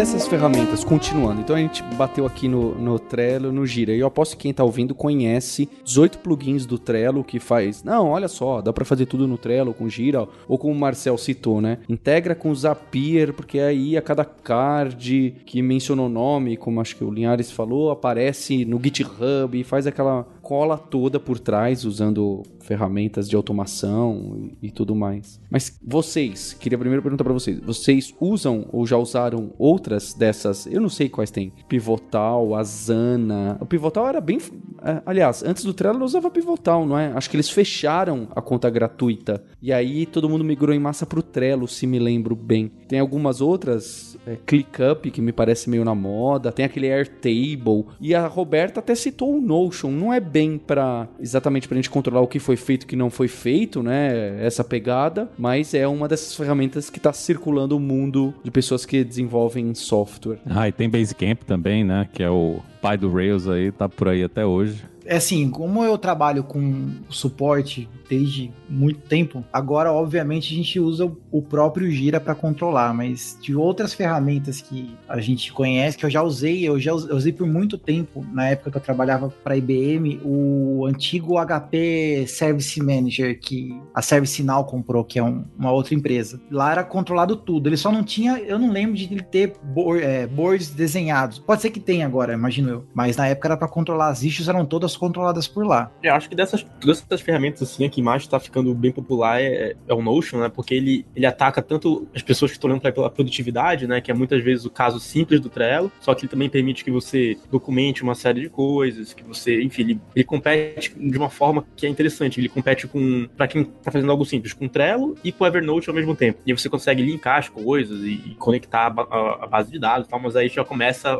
Dessas ferramentas, continuando, então a gente bateu aqui no, no Trello, no Gira, e eu aposto que quem tá ouvindo conhece 18 plugins do Trello que faz, não, olha só, dá para fazer tudo no Trello com Gira, ou como o Marcel citou, né? Integra com o Zapier, porque aí a cada card que mencionou nome, como acho que o Linhares falou, aparece no GitHub e faz aquela cola toda por trás, usando ferramentas de automação e, e tudo mais. Mas vocês, queria primeiro perguntar para vocês, vocês usam ou já usaram outras dessas? Eu não sei quais tem. Pivotal, Asana. O Pivotal era bem, aliás, antes do Trello eu usava Pivotal, não é? Acho que eles fecharam a conta gratuita e aí todo mundo migrou em massa pro Trello, se me lembro bem. Tem algumas outras, é, ClickUp que me parece meio na moda, tem aquele Airtable e a Roberta até citou o Notion, não é bem para exatamente para a gente controlar o que foi feito, o que não foi feito, né? Essa pegada, mas é uma dessas ferramentas que está circulando o mundo de pessoas que desenvolvem software. Ah, e tem Basecamp também, né? Que é o pai do Rails aí, tá por aí até hoje. É assim, como eu trabalho com suporte desde muito tempo, agora obviamente a gente usa o próprio Gira para controlar, mas de outras ferramentas que a gente conhece, que eu já usei, eu já usei por muito tempo, na época que eu trabalhava para IBM, o antigo HP Service Manager que a ServiceNow comprou, que é um, uma outra empresa. Lá era controlado tudo, ele só não tinha, eu não lembro de ele ter board, é, boards desenhados. Pode ser que tenha agora, imagino eu, mas na época era para controlar as issues, eram todas controladas por lá. Eu acho que dessas todas essas ferramentas assim, a que mais está ficando bem popular é, é, o Notion, né? Porque ele, ele ataca tanto as pessoas que estão olhando pela produtividade, né? Que é muitas vezes o caso simples do Trello, só que ele também permite que você documente uma série de coisas, que você, enfim, ele, ele compete de uma forma que é interessante. Ele compete com, para quem está fazendo algo simples, com Trello e com Evernote ao mesmo tempo. E você consegue linkar as coisas e, e conectar a, a, a, base de dados e tal, mas aí já começa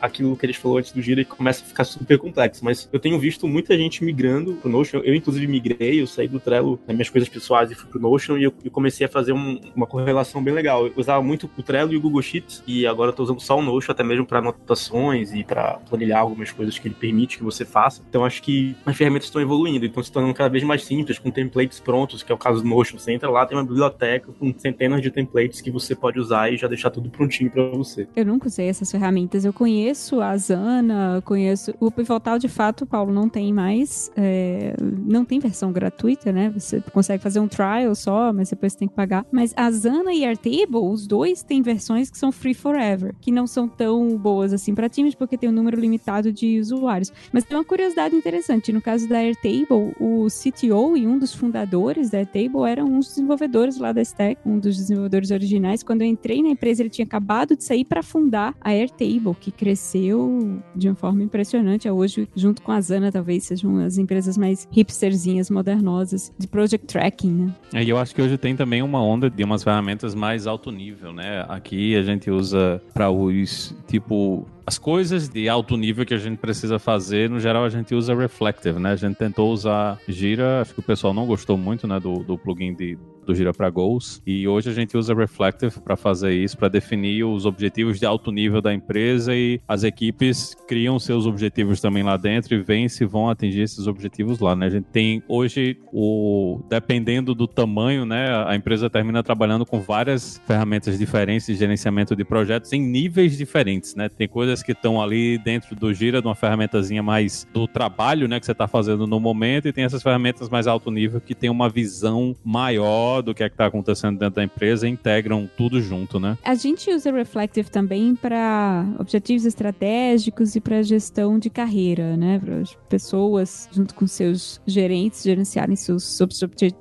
aquilo que eles falou antes do Gira e começa a ficar super complexo. Mas eu tenho visto muita gente migrando pro Notion. Eu, inclusive, migrei, eu saí do Trello nas minhas coisas pessoais e fui pro Notion e eu, comecei a fazer um, uma correlação bem legal. Eu usava muito o Trello e o Google Sheets e agora eu tô usando só o Notion, até mesmo para anotações e para planilhar algumas coisas que ele permite que você faça. Então acho que as ferramentas estão evoluindo, então se tornando cada vez mais simples, com templates prontos, que é o caso do Notion. Você entra lá, tem uma biblioteca com centenas de templates que você pode usar e já deixar tudo prontinho para você. Eu nunca usei essas ferramentas. Eu conheço a Asana, conheço o Pivotal de fato, Paulo, não tem mais, é... não tem versão gratuita, né? Você consegue fazer um trial só, mas depois tem que pagar. Mas a Zana e Airtable, os dois têm versões que são free forever, que não são tão boas assim para times, porque tem um número limitado de usuários. Mas tem uma curiosidade interessante. No caso da Airtable, o CTO e um dos fundadores da Airtable eram dos desenvolvedores lá da Stack, um dos desenvolvedores originais. Quando eu entrei na empresa, ele tinha acabado de sair para fundar a Airtable, que cresceu de uma forma impressionante. Hoje, junto com a Zana, talvez sejam as empresas mais hipsterzinhas, modernosas de project tracking, né? É, e eu acho que hoje tem também uma onda de umas ferramentas mais alto nível, né? Aqui a gente usa para os tipo as coisas de alto nível que a gente precisa fazer, no geral a gente usa Reflective, né? A gente tentou usar Gira, acho que o pessoal não gostou muito, né, do, do plugin de do Gira para Goals. E hoje a gente usa Reflective para fazer isso, para definir os objetivos de alto nível da empresa e as equipes criam seus objetivos também lá dentro e veem se vão atingir esses objetivos lá, né? A gente tem hoje o dependendo do tamanho, né, a empresa termina trabalhando com várias ferramentas diferentes de gerenciamento de projetos em níveis diferentes, né? Tem coisas que estão ali dentro do Gira de uma ferramentazinha mais do trabalho, né, que você está fazendo no momento e tem essas ferramentas mais alto nível que tem uma visão maior do que é que está acontecendo dentro da empresa integram tudo junto, né? A gente usa Reflective também para objetivos estratégicos e para gestão de carreira, né? Para as pessoas, junto com seus gerentes, gerenciarem seus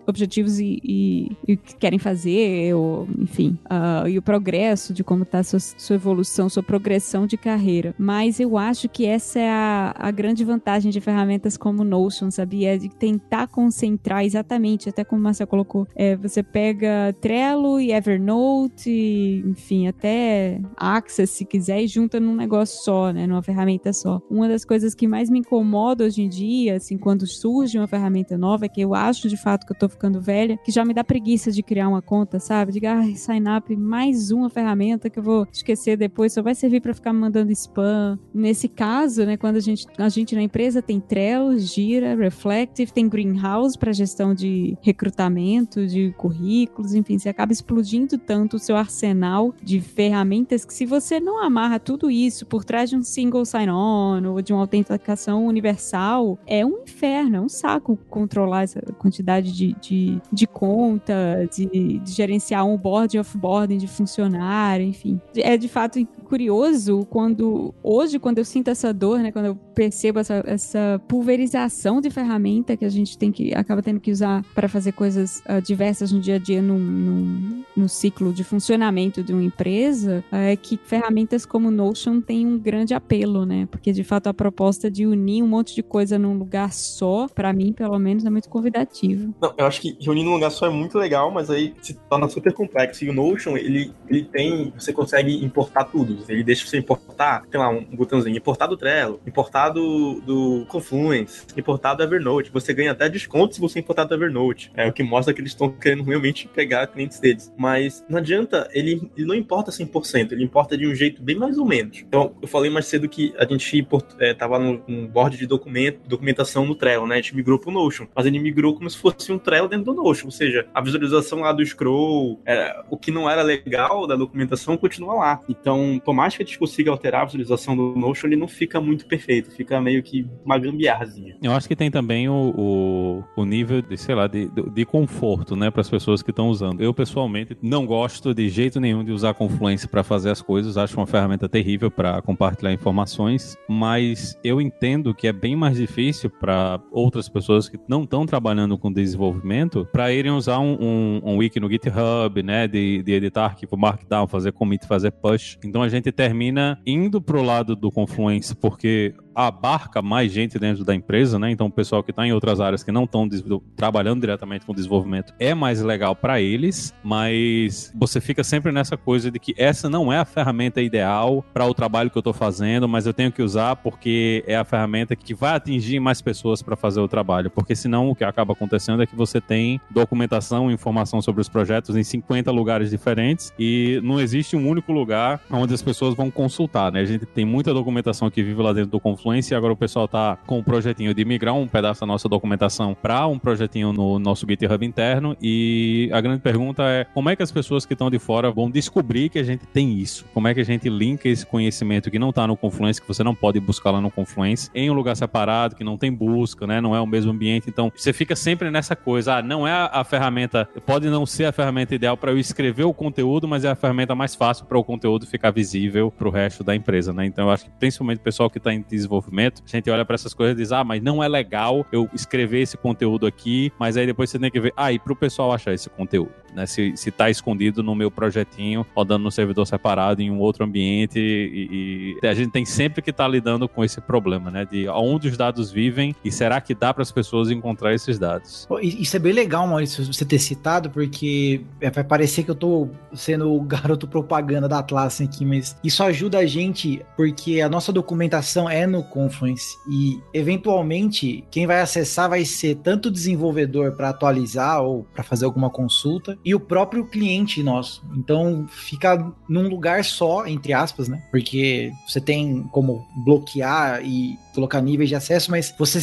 objetivos e, e, e o que querem fazer, ou, enfim, uh, e o progresso de como está sua, sua, evolução, sua progressão de carreira. Mas eu acho que essa é a, a grande vantagem de ferramentas como Notion, sabia? De tentar concentrar exatamente, até como o Marcel colocou, é, você pega Trello e Evernote, e, enfim, até Access, se quiser, e junta num negócio só, né? Numa ferramenta só. Uma das coisas que mais me incomoda hoje em dia, assim, quando surge uma ferramenta nova, é que eu acho de fato que eu tô ficando velha, que já me dá preguiça de criar uma conta, sabe? Diga, ai, sign up, mais uma ferramenta que eu vou esquecer depois, só vai servir para ficar mandando spam. Nesse caso, né, quando a gente, a gente na empresa tem Trello, Gira, Reflective, tem Greenhouse para gestão de recrutamento, de currículos, enfim, você acaba explodindo tanto o seu arsenal de ferramentas que se você não amarra tudo isso por trás de um single sign-on ou de uma autenticação universal, é um inferno, é um saco controlar essa quantidade de, de, de conta, de, de gerenciar um board e offboarding de funcionário, enfim. É de fato curioso quando, hoje, quando eu sinto essa dor, né, quando eu percebo essa, essa pulverização de ferramenta que a gente tem que, acaba tendo que usar para fazer coisas uh, diversas no dia a dia, num, no ciclo de funcionamento de uma empresa, é que ferramentas como Notion têm um grande apelo, né, porque de fato a proposta de unir um monte de coisa num lugar só, para mim, pelo menos, é muito convidativo. Não, eu acho que reunir num lugar só é muito legal, mas aí se torna super complexo. E o Notion, ele, ele tem. Você consegue importar tudo. Ele deixa você importar, tem lá um botãozinho, importar do Trello, importar do, do Confluence, importar do Evernote. Você ganha até desconto se você importar do Evernote. É o que mostra que eles estão querendo realmente pegar clientes deles. Mas não adianta, ele, ele não importa 100%, ele importa de um jeito bem mais ou menos. Então, eu falei mais cedo que a gente import, é, no, no board de documento, documentação no Trello, né? A gente migrou pro Notion. Mas ele migrou como se fosse um Trello dentro do Notion. Ou seja, a visualização lá do scroll, é, o que não era legal da documentação continua lá. Então, por mais que a gente consiga alterar a visualização do Notion, ele não fica muito perfeito. Fica meio que uma gambiarrazinha. Eu acho que tem também o, o, o nível de, sei lá, de, de conforto, né, para as pessoas que estão usando. Eu, pessoalmente, não gosto de jeito nenhum de usar Confluence para fazer as coisas. Acho uma ferramenta terrível para compartilhar informações, mas eu entendo que é bem mais difícil para outras pessoas que não estão trabalhando com desenvolvimento para irem usar um, um, um, wiki no GitHub, né, de, de editar arquivo Markdown, fazer commit, fazer push. Então a gente termina indo pro lado do Confluence porque abarca mais gente dentro da empresa, né? Então o pessoal que está em outras áreas que não estão trabalhando diretamente com desenvolvimento é mais legal para eles, mas você fica sempre nessa coisa de que essa não é a ferramenta ideal para o trabalho que eu estou fazendo, mas eu tenho que usar porque é a ferramenta que vai atingir mais pessoas para fazer o trabalho, porque senão o que acaba acontecendo é que você tem documentação informação sobre os projetos em 50 lugares diferentes e não existe um único lugar onde as pessoas vão consultar, né? A gente tem muita documentação que vive lá dentro do Confluence e agora o pessoal tá com um projetinho de migrar um pedaço da nossa documentação para um projetinho no nosso GitHub interno e a grande pergunta é como é que as pessoas que estão de fora vão descobrir que a gente tem isso? Como é que a gente linka esse conhecimento que não está no Confluence, que você não pode buscar lá no Confluence, em um lugar separado, que não tem busca, né? Não é o mesmo ambiente. Então, você fica sempre nessa coisa, ah, não é a, ferramenta, pode não ser a ferramenta ideal para eu escrever o conteúdo, mas é a ferramenta mais fácil para o conteúdo ficar visível para o resto da empresa, né? Então, eu acho que principalmente o pessoal que está em desenvolvimento desenvolvimento, a gente olha para essas coisas e diz, ah, mas não é legal eu escrever esse conteúdo aqui, mas aí depois você tem que ver, ah, e pro pessoal achar esse conteúdo. Né? Se, se tá escondido no meu projetinho, rodando no servidor separado em um outro ambiente e, e a gente tem sempre que estar tá lidando com esse problema, né? De onde os dados vivem e será que dá para as pessoas encontrar esses dados? Isso é bem legal, Maurício, você ter citado, porque é, vai parecer que eu tô sendo o *laughs* garoto propaganda da Atlassian aqui, mas isso ajuda a gente porque a nossa documentação é no Confluence e eventualmente quem vai acessar vai ser tanto o desenvolvedor para atualizar ou para fazer alguma consulta e o próprio cliente nosso. Então fica num lugar só, entre aspas, né? Porque você tem como bloquear e colocar níveis de acesso, mas você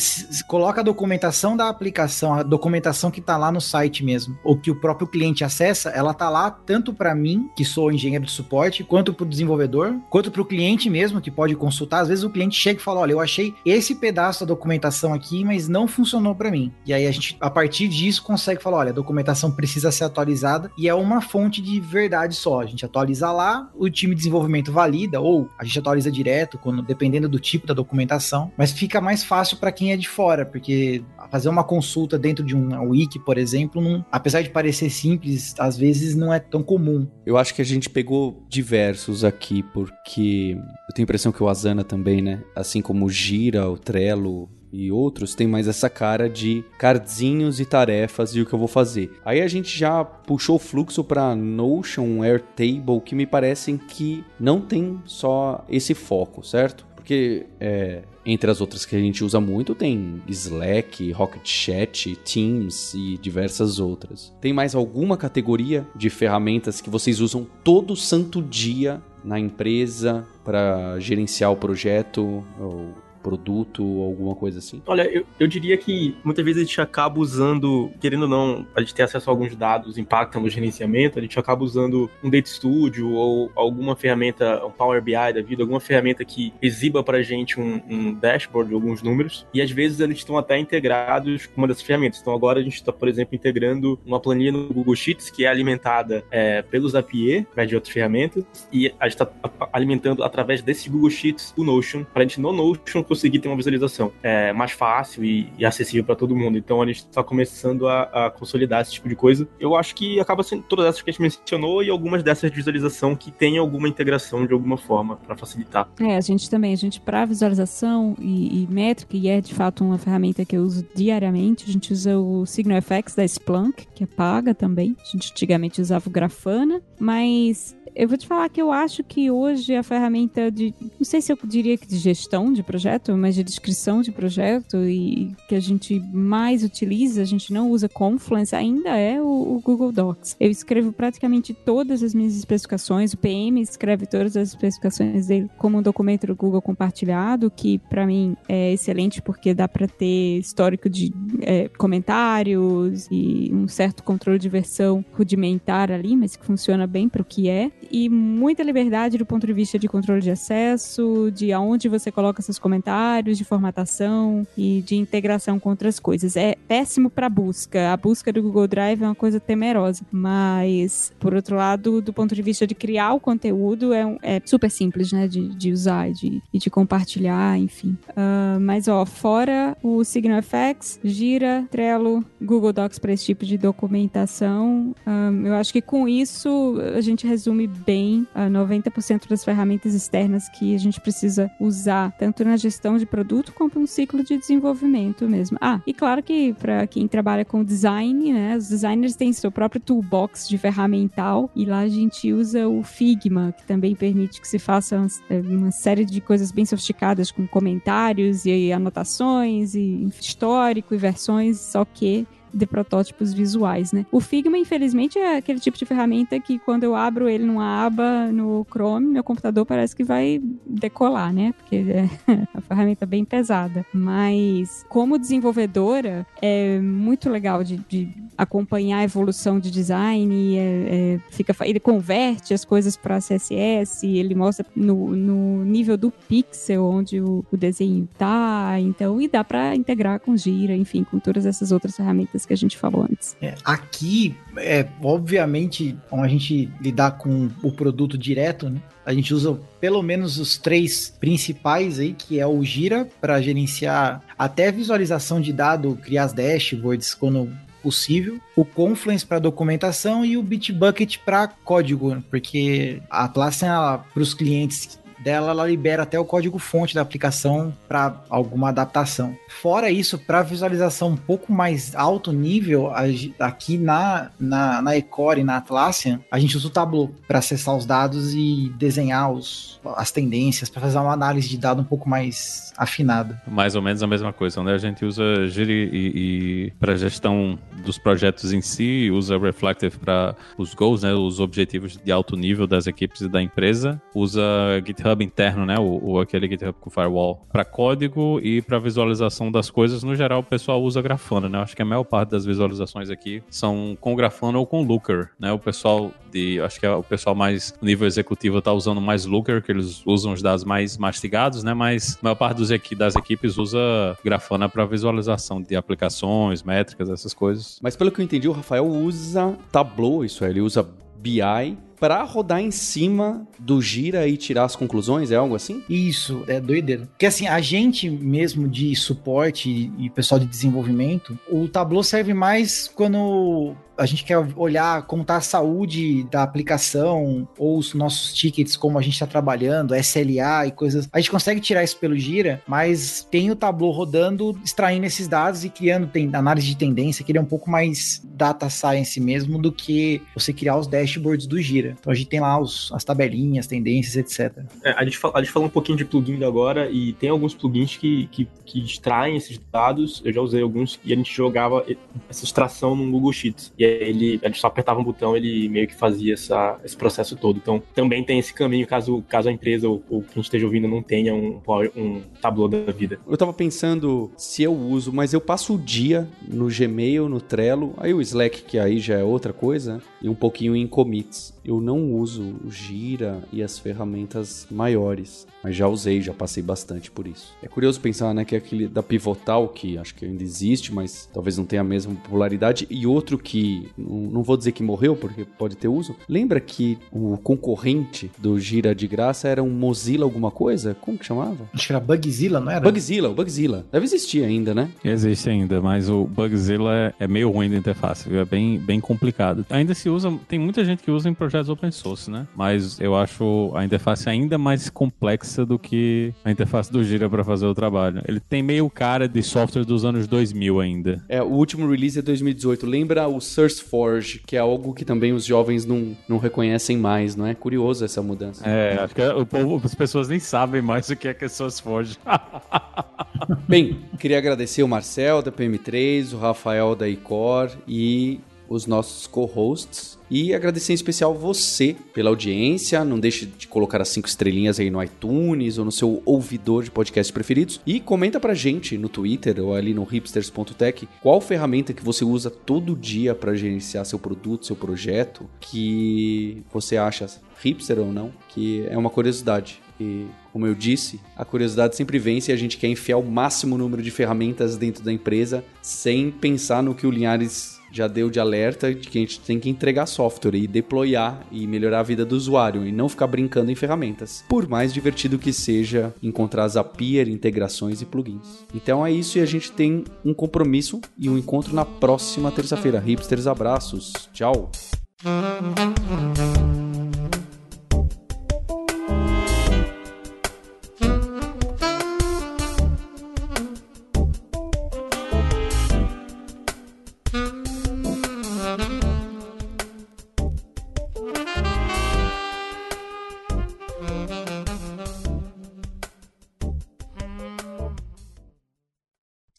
coloca a documentação da aplicação, a documentação que está lá no site mesmo, ou que o próprio cliente acessa, ela tá lá tanto para mim, que sou engenheiro de suporte, quanto para o desenvolvedor, quanto para o cliente mesmo, que pode consultar. Às vezes o cliente chega e fala: Olha, eu achei esse pedaço da documentação aqui, mas não funcionou para mim. E aí a gente, a partir disso, consegue falar: Olha, a documentação precisa ser atualizada e é uma fonte de verdade só. A gente atualiza lá, o time de desenvolvimento valida, ou a gente atualiza direto, quando, dependendo do tipo da documentação, mas fica mais fácil para quem é de fora, porque fazer uma consulta dentro de um wiki, por exemplo, não, apesar de parecer simples, às vezes não é tão comum. Eu acho que a gente pegou diversos aqui, porque eu tenho a impressão que o Asana também, né? Assim como o Gira, o Trello, e outros tem mais essa cara de cardzinhos e tarefas e o que eu vou fazer. Aí a gente já puxou o fluxo para Notion, Airtable, que me parecem que não tem só esse foco, certo? Porque é, entre as outras que a gente usa muito, tem Slack, Rocket Chat, Teams e diversas outras. Tem mais alguma categoria de ferramentas que vocês usam todo santo dia na empresa para gerenciar o projeto ou produto ou alguma coisa assim? Olha, eu, eu diria que muitas vezes a gente acaba usando, querendo ou não, a gente tem acesso a alguns dados, impactam no gerenciamento, a gente acaba usando um Data Studio ou alguma ferramenta, um Power BI da vida, alguma ferramenta que exiba pra gente um, um dashboard, alguns números, e às vezes eles estão até integrados com uma dessas ferramentas. Então agora a gente está, por exemplo, integrando uma planilha no Google Sheets que é alimentada é, pelos API, né, de outras ferramentas, e a gente está alimentando através desse Google Sheets o Notion, para a gente no Notion conseguir ter uma visualização é, mais fácil e, e acessível para todo mundo. Então a gente está começando a, a, consolidar esse tipo de coisa. Eu acho que acaba sendo todas essas que a gente mencionou e algumas dessas de visualização que tem alguma integração de alguma forma para facilitar. É, a gente também, a gente para visualização e, e métrica, e é de fato uma ferramenta que eu uso diariamente, a gente usa o SignalFX da Splunk, que é paga também. A gente antigamente usava o Grafana, mas eu vou te falar que eu acho que hoje a ferramenta de, não sei se eu diria que de gestão de projeto, mas de descrição de projeto e que a gente mais utiliza, a gente não usa Confluence, ainda é o, o Google Docs. Eu escrevo praticamente todas as minhas especificações, o PM escreve todas as especificações dele como um documento do Google compartilhado, que para mim é excelente porque dá para ter histórico de é, comentários e um certo controle de versão rudimentar ali, mas que funciona bem para o que é e muita liberdade do ponto de vista de controle de acesso, de aonde você coloca seus comentários, de formatação e de integração com outras coisas. É péssimo para busca. A busca do Google Drive é uma coisa temerosa, mas por outro lado, do ponto de vista de criar o conteúdo, é, é super simples, né, de, de usar e de, e de compartilhar, enfim. Uh, mas ó, fora o SignalFX, Gira, Trello, Google Docs para esse tipo de documentação, um, eu acho que com isso a gente resume bem ah, 90% das ferramentas externas que a gente precisa usar, tanto na gestão de produto quanto no ciclo de desenvolvimento mesmo. Ah, e claro que para quem trabalha com design, né, os designers têm seu próprio toolbox de ferramental e lá a gente usa o Figma, que também permite que se faça eh, uma série de coisas bem sofisticadas com comentários e anotações e histórico e versões, só que de protótipos visuais, né? O Figma, infelizmente, é aquele tipo de ferramenta que quando eu abro ele numa aba no Chrome, meu computador parece que vai decolar, né? Porque *laughs* é uma ferramenta bem pesada. Mas, como desenvolvedora, é muito legal de, de acompanhar a evolução de design. É, é, fica, ele converte as coisas para CSS, ele mostra no, no nível do pixel onde o, o desenho tá. Então, e dá para integrar com Gira, enfim, com todas essas outras ferramentas que a gente falou antes. É, aqui, é, obviamente, como a gente lidar com o produto direto, né? A gente usa pelo menos os três principais aí, que é o Gira para gerenciar até visualização de dado, criar as dashboards quando possível, o Confluence para documentação e o Bitbucket para código, porque a Atlassian para os clientes dela, ela libera até o código-fonte da aplicação para alguma adaptação. Fora isso, para visualização um pouco mais alto nível, aqui na, na, na Ecore, na Atlassian, a gente usa o Tableau para acessar os dados e desenhar os, as tendências, para fazer uma análise de dado um pouco mais afinada. Mais ou menos a mesma coisa, né? A gente usa Giri e, e para gestão dos projetos em si, usa Reflective para os goals, né? Os objetivos de alto nível das equipes e da empresa, usa GitHub GitHub interno, né? O, o aquele GitHub com Firewall, para código e para visualização das coisas. No geral, o pessoal usa Grafana, né? Acho que a maior parte das visualizações aqui são com Grafana ou com Looker, né? O pessoal de, acho que é o pessoal mais nível executivo tá usando mais Looker, que eles usam os dados mais mastigados, né? Mas a maior parte dos equi das equipes usa Grafana para visualização de aplicações, métricas, essas coisas. Mas pelo que eu entendi, o Rafael usa Tableau, isso é, ele usa BI para rodar em cima do gira e tirar as conclusões? É algo assim? Isso, é doideira. Porque assim, a gente mesmo de suporte e pessoal de desenvolvimento, o Tableau serve mais quando a gente quer olhar como está a saúde da aplicação ou os nossos tickets, como a gente está trabalhando, SLA e coisas. A gente consegue tirar isso pelo Gira, mas tem o Tableau rodando, extraindo esses dados e criando tem, análise de tendência, que ele é um pouco mais data science mesmo do que você criar os dashboards do Gira. Então a gente tem lá os, as tabelinhas, tendências, etc. É, a, gente, a gente falou um pouquinho de plugin agora e tem alguns plugins que, que, que extraem esses dados. Eu já usei alguns e a gente jogava essa extração no Google Sheets. E ele, ele só apertava um botão, ele meio que fazia essa, esse processo todo. Então, também tem esse caminho, caso, caso a empresa ou, ou quem esteja ouvindo não tenha um, um tableau da vida. Eu tava pensando se eu uso, mas eu passo o dia no Gmail, no Trello, aí o Slack, que aí já é outra coisa, e um pouquinho em commits. Eu não uso o Gira e as ferramentas maiores, mas já usei, já passei bastante por isso. É curioso pensar, né, que é aquele da Pivotal, que acho que ainda existe, mas talvez não tenha a mesma popularidade, e outro que não vou dizer que morreu, porque pode ter uso. Lembra que o concorrente do Gira de graça era um Mozilla alguma coisa? Como que chamava? Acho que era Bugzilla, não era? Bugzilla, o Bugzilla. Deve existir ainda, né? Existe ainda, mas o Bugzilla é, é meio ruim da interface, é bem, bem complicado. Ainda se usa, tem muita gente que usa em projetos open source, né? Mas eu acho a interface ainda mais complexa do que a interface do Gira para fazer o trabalho. Ele tem meio cara de software dos anos 2000 ainda. É, o último release é 2018. Lembra o Source Forge, que é algo que também os jovens não, não reconhecem mais, não é? Curioso essa mudança. É, acho que o povo, as pessoas nem sabem mais o que é que é SourceForge. *laughs* Bem, queria agradecer o Marcel da PM3, o Rafael da Icor e os nossos co-hosts. E agradecer em especial você pela audiência. Não deixe de colocar as cinco estrelinhas aí no iTunes ou no seu ouvidor de podcasts preferidos. E comenta pra gente no Twitter ou ali no hipsters.tech qual ferramenta que você usa todo dia para gerenciar seu produto, seu projeto, que você acha hipster ou não, que é uma curiosidade. E, como eu disse, a curiosidade sempre vence e a gente quer enfiar o máximo número de ferramentas dentro da empresa sem pensar no que o Linhares já deu de alerta de que a gente tem que entregar software e deployar e melhorar a vida do usuário e não ficar brincando em ferramentas. Por mais divertido que seja encontrar Zapier, integrações e plugins. Então é isso e a gente tem um compromisso e um encontro na próxima terça-feira. Hipsters, abraços. Tchau.